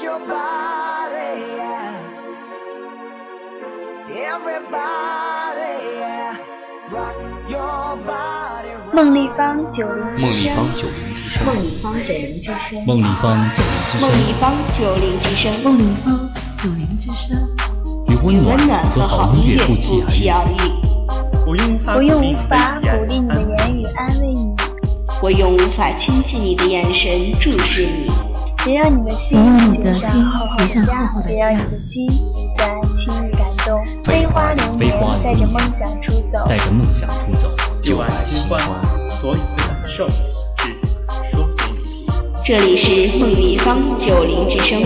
your body every body rock your body 梦立方九零之声。梦立方九零之声。梦立方九零之声。梦立方九零之声。温暖和好音乐不期而遇。我用无法鼓励你的言语安慰你。我用无法亲近你的眼神注视你。别让你的心结上厚厚的痂，别让你的心再轻易感动。飞花流年，带着梦想出走，带着梦想出走。就爱新欢，所有的感受只说给你听。这里是梦立方九零之声，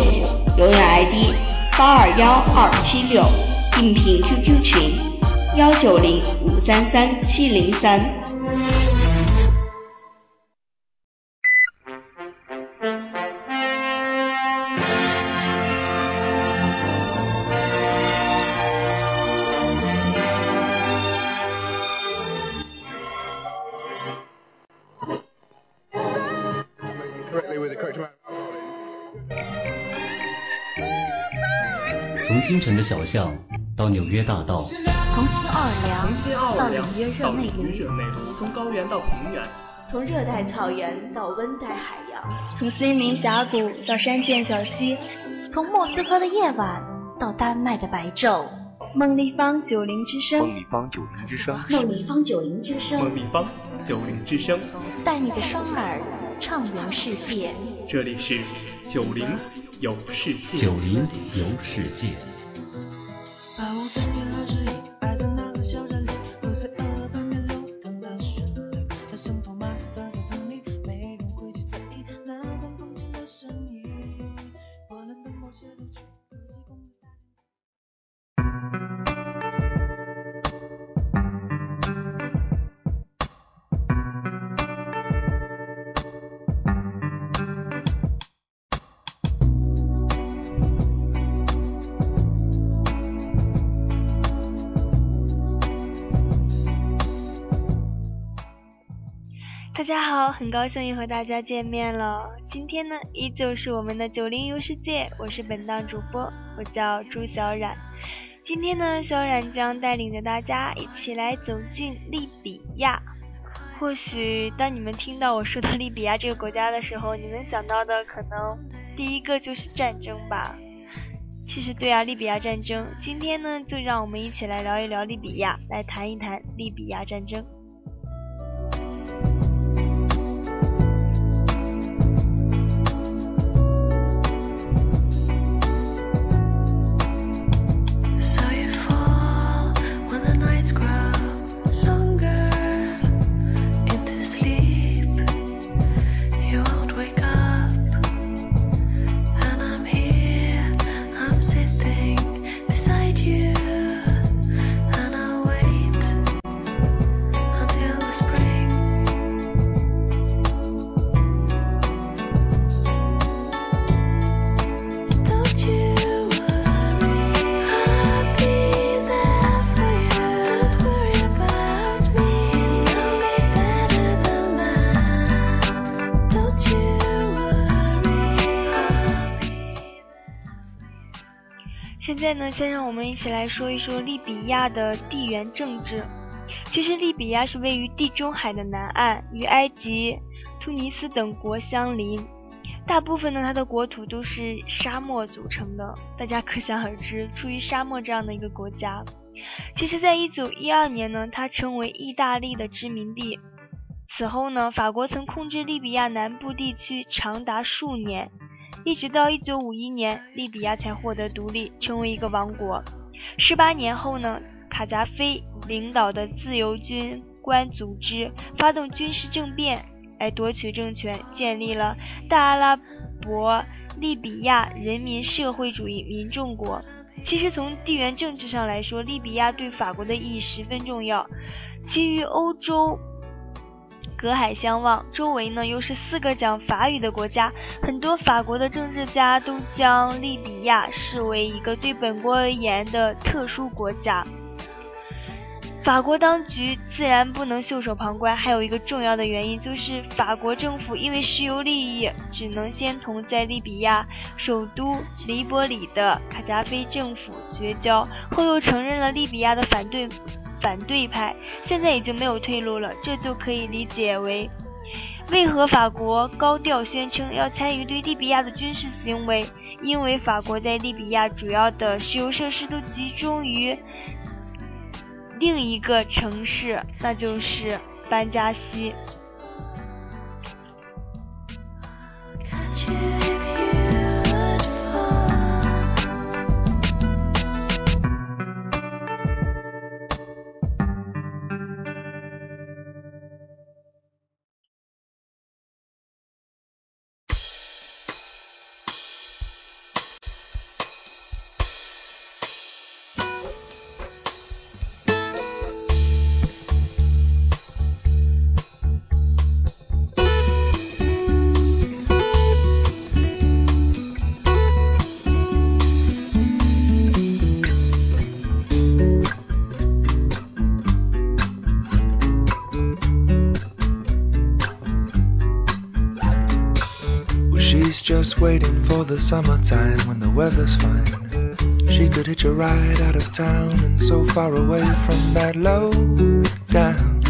永远 ID 八二幺二七六，应聘 QQ 群幺九零五三三七零三。巷到纽约大道，从新奥尔良到纽约热内卢，从高原到平原，从热带草原到温带海洋，从森林峡谷到山涧小溪，从莫斯科的夜晚到丹麦的白昼。梦立方九零之声，梦立方九零之声，梦立方九零之声，梦立方九零之声，带你的双耳畅游世界。这里是九零游世界，九零游世界。Sometimes 大家好，很高兴又和大家见面了。今天呢，依旧是我们的九零游世界，我是本档主播，我叫朱小冉。今天呢，小冉将带领着大家一起来走进利比亚。或许当你们听到我说到利比亚这个国家的时候，你们想到的可能第一个就是战争吧？其实对啊，利比亚战争。今天呢，就让我们一起来聊一聊利比亚，来谈一谈利比亚战争。在呢，先让我们一起来说一说利比亚的地缘政治。其实，利比亚是位于地中海的南岸，与埃及、突尼斯等国相邻。大部分呢，它的国土都是沙漠组成的。大家可想而知，处于沙漠这样的一个国家。其实，在一九一二年呢，它成为意大利的殖民地。此后呢，法国曾控制利比亚南部地区长达数年。一直到一九五一年，利比亚才获得独立，成为一个王国。十八年后呢，卡扎菲领导的自由军官组织发动军事政变，来夺取政权，建立了大阿拉伯利比亚人民社会主义民众国。其实从地缘政治上来说，利比亚对法国的意义十分重要。其余欧洲。隔海相望，周围呢又是四个讲法语的国家，很多法国的政治家都将利比亚视为一个对本国而言的特殊国家。法国当局自然不能袖手旁观，还有一个重要的原因就是法国政府因为石油利益，只能先同在利比亚首都黎波里的卡扎菲政府绝交，后又承认了利比亚的反对反对派，现在已经没有退路了。这就可以理解为，为何法国高调宣称要参与对利比亚的军事行为？因为法国在利比亚主要的石油设施都集中于另一个城市，那就是班加西。Waiting for the summertime when the weather's fine. She could hitch a ride out of town and so far away from that low down.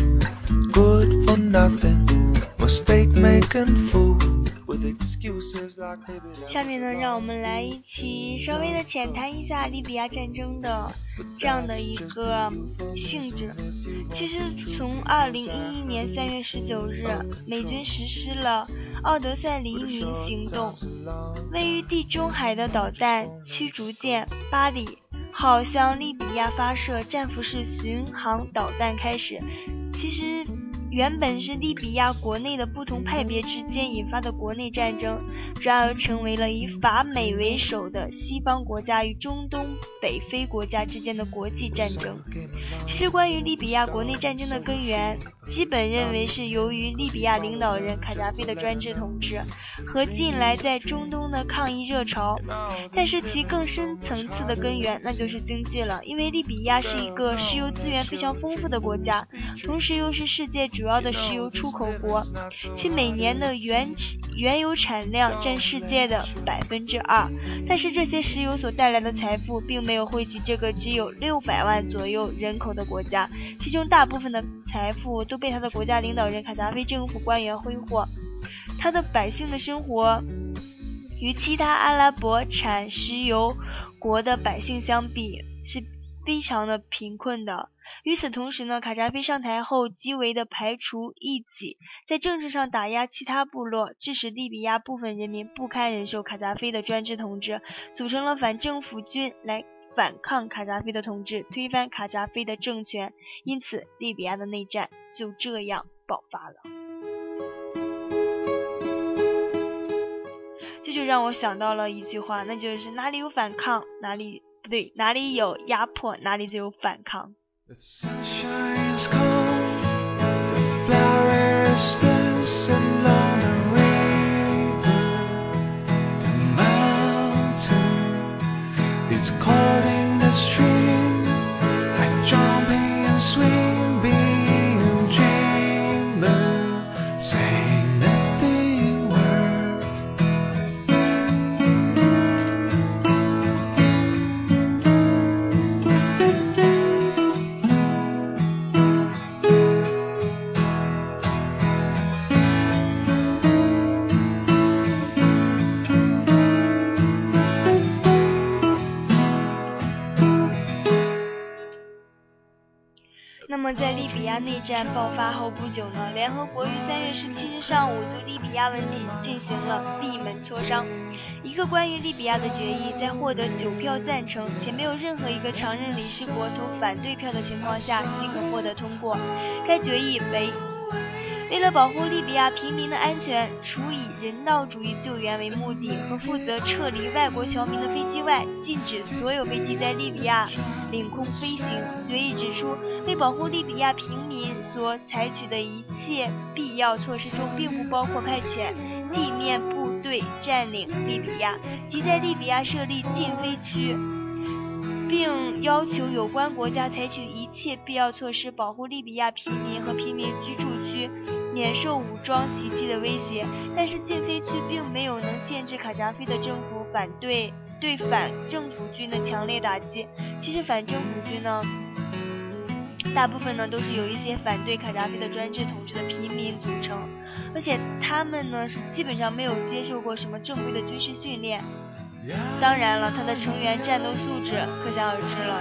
Good for nothing, mistake making fool. 下面呢，让我们来一起稍微的浅谈一下利比亚战争的这样的一个性质。其实从二零一一年三月十九日，美军实施了奥德赛黎明行动，位于地中海的导弹驱逐舰巴里号向利比亚发射战斧式巡航导弹开始。其实。原本是利比亚国内的不同派别之间引发的国内战争，转而成为了以法美为首的西方国家与中东北非国家之间的国际战争。其实，关于利比亚国内战争的根源，基本认为是由于利比亚领导人卡扎菲的专制统治和近来在中东的抗议热潮。但是，其更深层次的根源，那就是经济了。因为利比亚是一个石油资源非常丰富的国家，同时又是世界主。主要的石油出口国，其每年的原原油产量占世界的百分之二。但是这些石油所带来的财富，并没有惠及这个只有六百万左右人口的国家，其中大部分的财富都被他的国家领导人卡扎菲政府官员挥霍。他的百姓的生活，与其他阿拉伯产石油国的百姓相比，是非常的贫困的。与此同时呢，卡扎菲上台后，极为的排除异己，在政治上打压其他部落，致使利比亚部分人民不堪忍受卡扎菲的专制统治，组成了反政府军来反抗卡扎菲的统治，推翻卡扎菲的政权。因此，利比亚的内战就这样爆发了。这就让我想到了一句话，那就是哪里有反抗，哪里不对，哪里有压迫，哪里就有反抗。The sunshine is coming. 亚内战爆发后不久呢，联合国于三月十七日上午就利比亚问题进行了闭门磋商。一个关于利比亚的决议，在获得九票赞成且没有任何一个常任理事国投反对票的情况下，即可获得通过。该决议为。为了保护利比亚平民的安全，除以人道主义救援为目的和负责撤离外国侨民的飞机外，禁止所有飞机在利比亚领空飞行。决议指出，为保护利比亚平民所采取的一切必要措施中，并不包括派遣地面部队占领利比亚，即在利比亚设立禁飞区，并要求有关国家采取一切必要措施保护利比亚平民和平民居住区。免受武装袭击的威胁，但是禁飞区并没有能限制卡扎菲的政府反对对反政府军的强烈打击。其实反政府军呢，大部分呢都是由一些反对卡扎菲的专制统治的平民组成，而且他们呢是基本上没有接受过什么正规的军事训练。当然了，他的成员战斗素质可想而知了，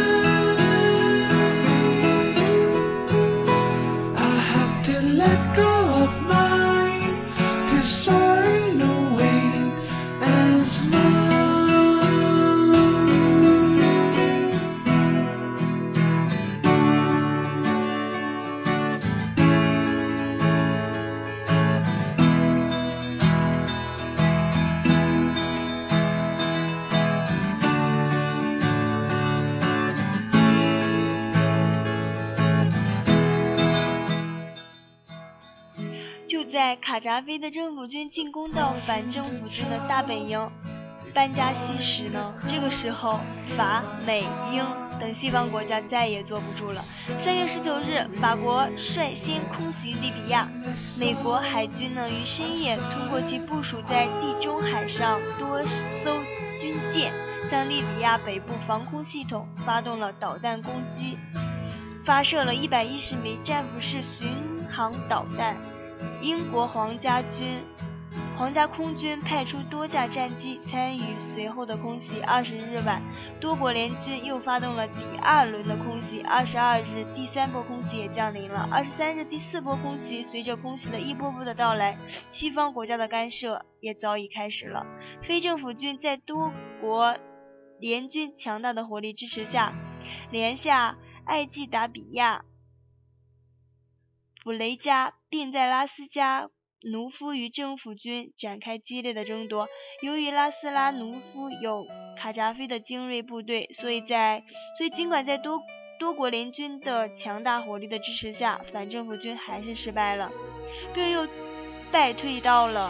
在卡扎菲的政府军进攻到反政府军的大本营班加西时呢，这个时候法、美、英等西方国家再也坐不住了。三月十九日，法国率先空袭利比亚，美国海军呢于深夜通过其部署在地中海上多艘军舰，向利比亚北部防空系统发动了导弹攻击，发射了一百一十枚战斧式巡航导弹。英国皇家军、皇家空军派出多架战机参与随后的空袭。二十日晚，多国联军又发动了第二轮的空袭。二十二日，第三波空袭也降临了。二十三日，第四波空袭随着空袭的一波波的到来，西方国家的干涉也早已开始了。非政府军在多国联军强大的火力支持下，连下艾季达比亚。普雷加并在拉斯加努夫与政府军展开激烈的争夺。由于拉斯拉努夫有卡扎菲的精锐部队，所以在所以尽管在多多国联军的强大火力的支持下，反政府军还是失败了，并又败退到了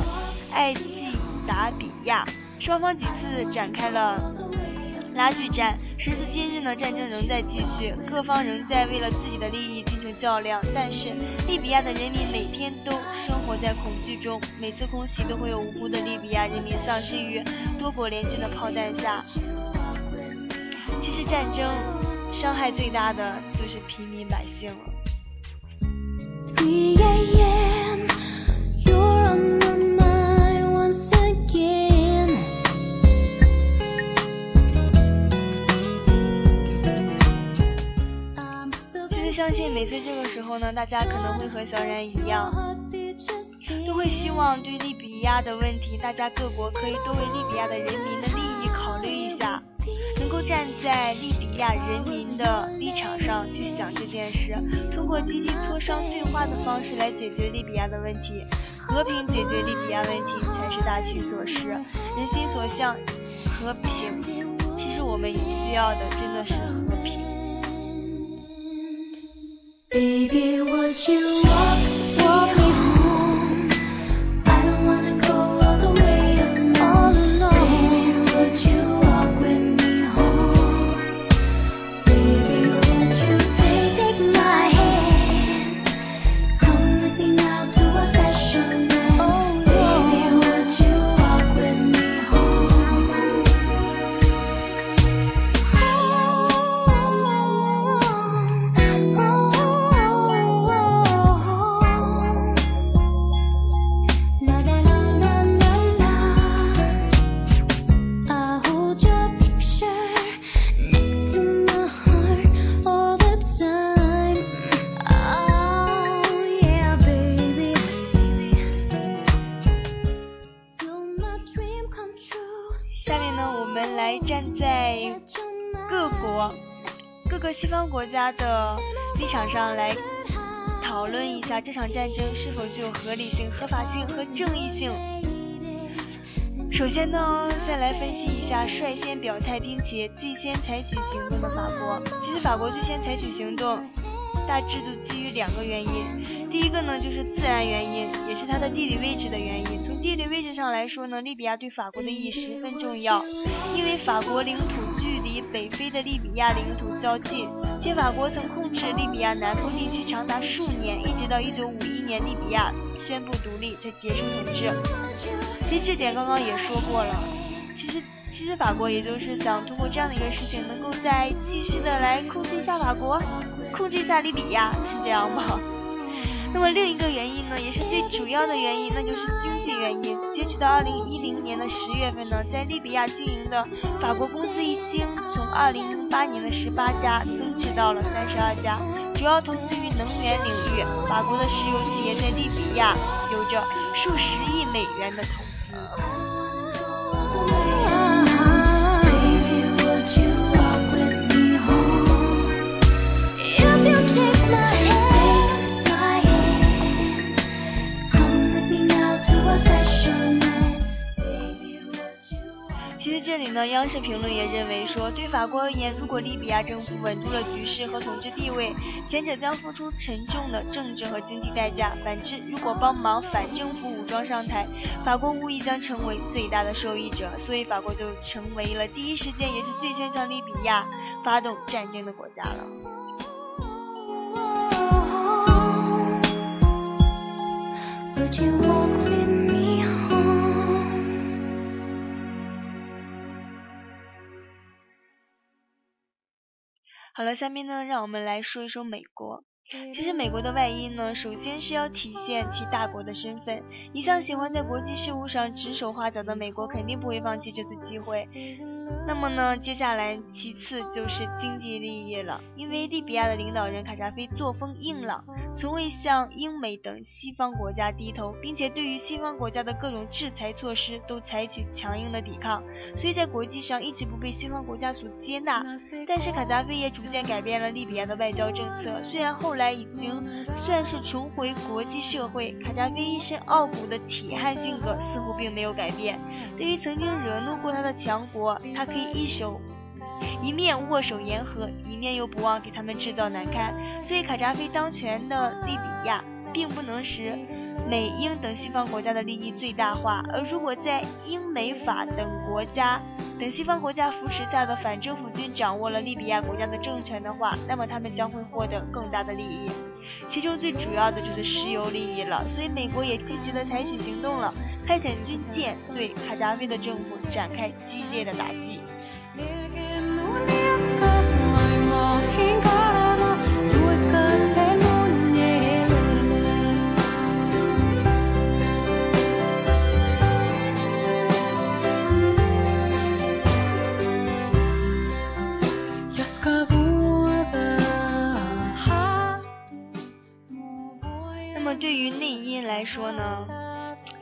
艾季达比亚。双方几次展开了拉锯战。时至今日呢，战争仍在继续，各方仍在为了自己的利益进行较量。但是利比亚的人民每天都生活在恐惧中，每次空袭都会有无辜的利比亚人民丧生于多国联军的炮弹下。其实战争伤害最大的就是平民百姓了。相信每次这个时候呢，大家可能会和小冉一样，都会希望对利比亚的问题，大家各国可以多为利比亚的人民的利益考虑一下，能够站在利比亚人民的立场上去想这件事，通过积极磋商对话的方式来解决利比亚的问题，和平解决利比亚问题才是大趋所势，人心所向，和平。其实我们也需要的真的是和平。Baby, would you walk, 场上来讨论一下这场战争是否具有合理性、合法性和正义性。首先呢，先来分析一下率先表态并且最先采取行动的法国。其实法国最先采取行动，大致都基于两个原因。第一个呢就是自然原因，也是它的地理位置的原因。从地理位置上来说呢，利比亚对法国的意义十分重要，因为法国领土离北非的利比亚领土较近，且法国曾控制利比亚南部地区长达数年，一直到1951年利比亚宣布独立才结束统治。其实这点刚刚也说过了。其实其实法国也就是想通过这样的一个事情，能够再继续的来控制一下法国，控制一下利比亚，是这样吗？那么另一个原因呢，也是最主要的原因，那就是经济原因。截止到二零一零年的十月份呢，在利比亚经营的法国公司已经从二零零八年的十八家增至到了三十二家，主要投资于能源领域。法国的石油企业在利比亚有着数十亿美元的投资。这里呢，央视评论也认为说，对法国而言，如果利比亚政府稳住了局势和统治地位，前者将付出沉重的政治和经济代价；反之，如果帮忙反政府武装上台，法国无疑将成为最大的受益者。所以，法国就成为了第一时间也是最先向利比亚发动战争的国家了。下面呢，让我们来说一说美国。其实美国的外因呢，首先是要体现其大国的身份。一向喜欢在国际事务上指手画脚的美国，肯定不会放弃这次机会。那么呢，接下来其次就是经济利益了。因为利比亚的领导人卡扎菲作风硬朗，从未向英美等西方国家低头，并且对于西方国家的各种制裁措施都采取强硬的抵抗，所以在国际上一直不被西方国家所接纳。但是卡扎菲也逐渐改变了利比亚的外交政策，虽然后来。已经算是重回国际社会，卡扎菲一身傲骨的铁汉性格似乎并没有改变。对于曾经惹怒过他的强国，他他可以一手一面握手言和，一面又不忘给他们制造难堪。所以卡扎菲当权的利比亚，并不能使美英等西方国家的利益最大化。而如果在英美法等国家，等西方国家扶持下的反政府军掌握了利比亚国家的政权的话，那么他们将会获得更大的利益，其中最主要的就是石油利益了。所以美国也积极的采取行动了，派遣军舰对卡扎菲的政府展开激烈的打击。那么，对于内因来说呢，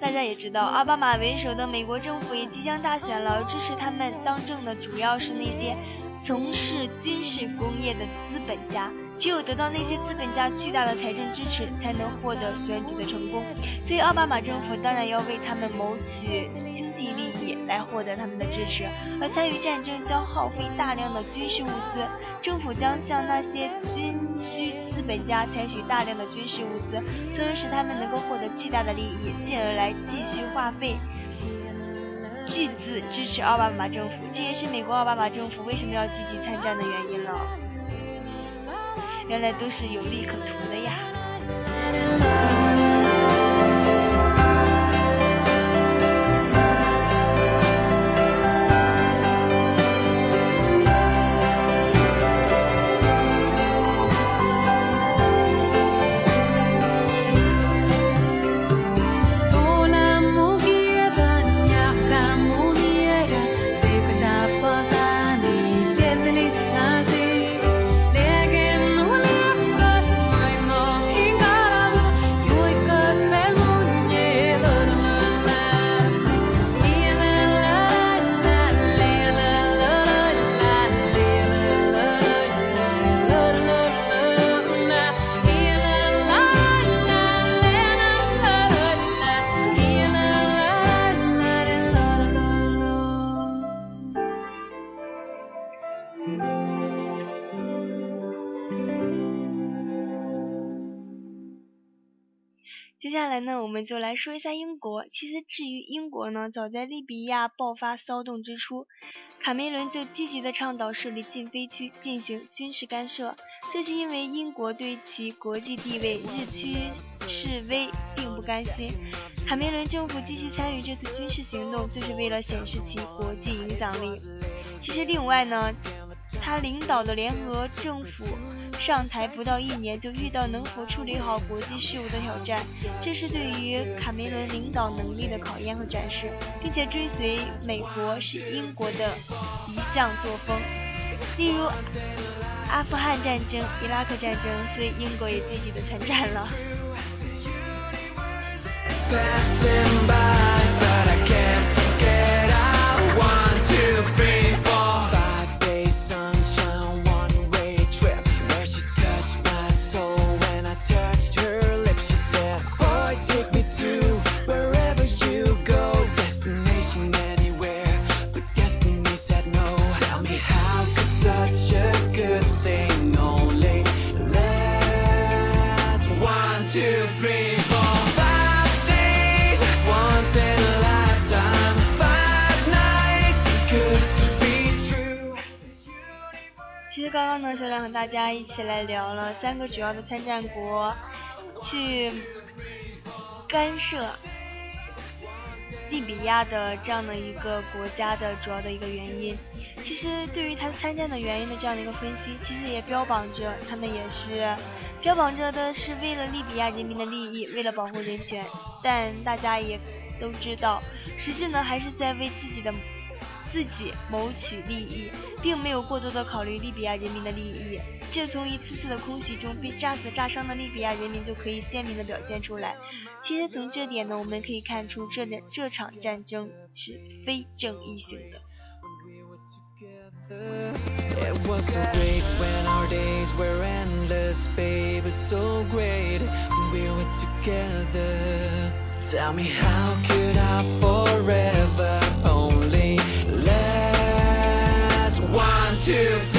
大家也知道，奥巴马为首的美国政府也即将大选了，支持他们当政的主要是那些从事军事工业的资本家。只有得到那些资本家巨大的财政支持，才能获得选举的成功。所以奥巴马政府当然要为他们谋取经济利益，来获得他们的支持。而参与战争将耗费大量的军事物资，政府将向那些军需资本家采取大量的军事物资，从而使他们能够获得巨大的利益，进而来继续花费巨资支持奥巴马政府。这也是美国奥巴马政府为什么要积极参战的原因了。原来都是有利可图的呀。们就来说一下英国。其实至于英国呢，早在利比亚爆发骚动之初，卡梅伦就积极的倡导设立禁飞区进行军事干涉。这是因为英国对其国际地位日趋式微并不甘心。卡梅伦政府积极参与这次军事行动，就是为了显示其国际影响力。其实另外呢，他领导的联合政府。上台不到一年就遇到能否处理好国际事务的挑战，这是对于卡梅伦领导能力的考验和展示，并且追随美国是英国的一项作风。例如阿富汗战争、伊拉克战争，所以英国也积极的参战了。其实刚刚呢，小亮和大家一起来聊了三个主要的参战国去干涉利比亚的这样的一个国家的主要的一个原因。其实对于他参战的原因的这样的一个分析，其实也标榜着他们也是标榜着的是为了利比亚人民的利益，为了保护人权。但大家也都知道，实质呢还是在为自己的。自己谋取利益，并没有过多的考虑利比亚人民的利益，这从一次次的空袭中被炸死炸伤的利比亚人民就可以鲜明的表现出来。其实从这点呢，我们可以看出这这场战争是非正义性的。It was so great when our days were endless, baby. So great we were together. Tell me, how could I forever only last? One, two, three.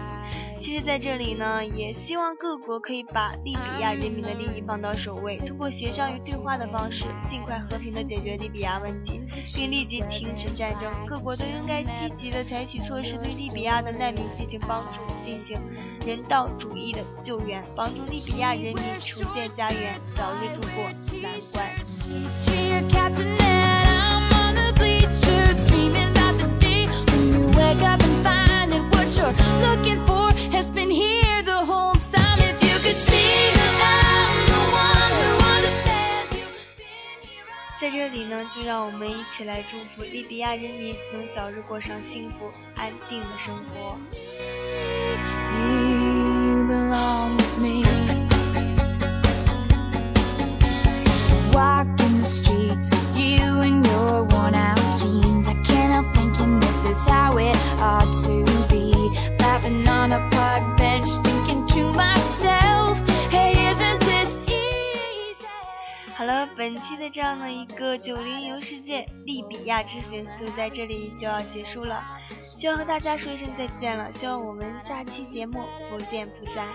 其实，在这里呢，也希望各国可以把利比亚人民的利益放到首位，通过协商与对话的方式，尽快和平的解决利比亚问题，并立即停止战争。各国都应该积极的采取措施，对利比亚的难民进行帮助，进行人道主义的救援，帮助利比亚人民重建家园，早日度过难关。在这里呢，就让我们一起来祝福利比亚人民能早日过上幸福安定的生活。本期的这样的一个九零游世界利比亚之行就在这里就要结束了，就要和大家说一声再见了。希望我们下期节目不见不散。